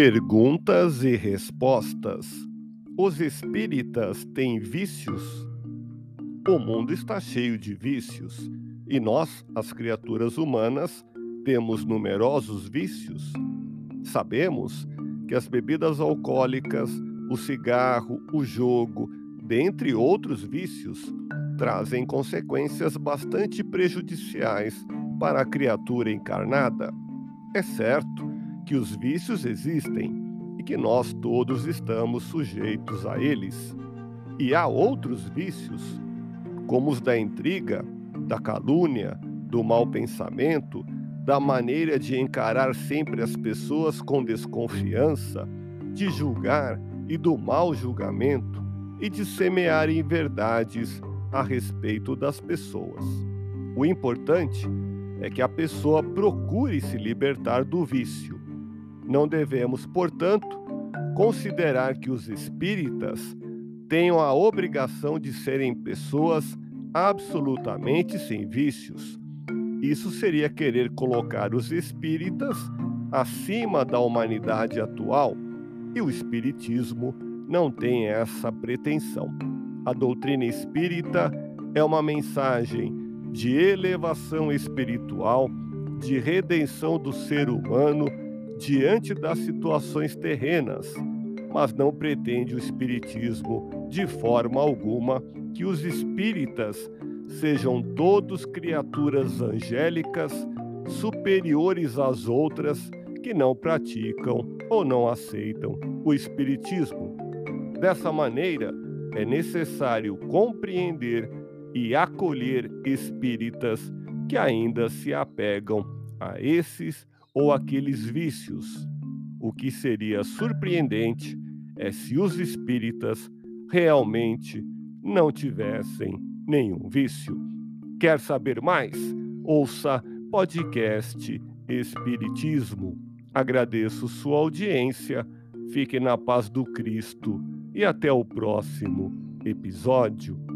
Perguntas e respostas. Os espíritas têm vícios? O mundo está cheio de vícios e nós, as criaturas humanas, temos numerosos vícios. Sabemos que as bebidas alcoólicas, o cigarro, o jogo, dentre outros vícios, trazem consequências bastante prejudiciais para a criatura encarnada. É certo que os vícios existem e que nós todos estamos sujeitos a eles. E há outros vícios, como os da intriga, da calúnia, do mau pensamento, da maneira de encarar sempre as pessoas com desconfiança, de julgar e do mau julgamento e de semear inverdades a respeito das pessoas. O importante é que a pessoa procure se libertar do vício não devemos, portanto, considerar que os espíritas tenham a obrigação de serem pessoas absolutamente sem vícios. Isso seria querer colocar os espíritas acima da humanidade atual, e o espiritismo não tem essa pretensão. A doutrina espírita é uma mensagem de elevação espiritual, de redenção do ser humano diante das situações terrenas, mas não pretende o Espiritismo, de forma alguma, que os espíritas sejam todos criaturas angélicas superiores às outras que não praticam ou não aceitam o Espiritismo. Dessa maneira, é necessário compreender e acolher espíritas que ainda se apegam a esses ou aqueles vícios. O que seria surpreendente é se os espíritas realmente não tivessem nenhum vício. Quer saber mais? Ouça podcast Espiritismo. Agradeço sua audiência, fique na paz do Cristo e até o próximo episódio.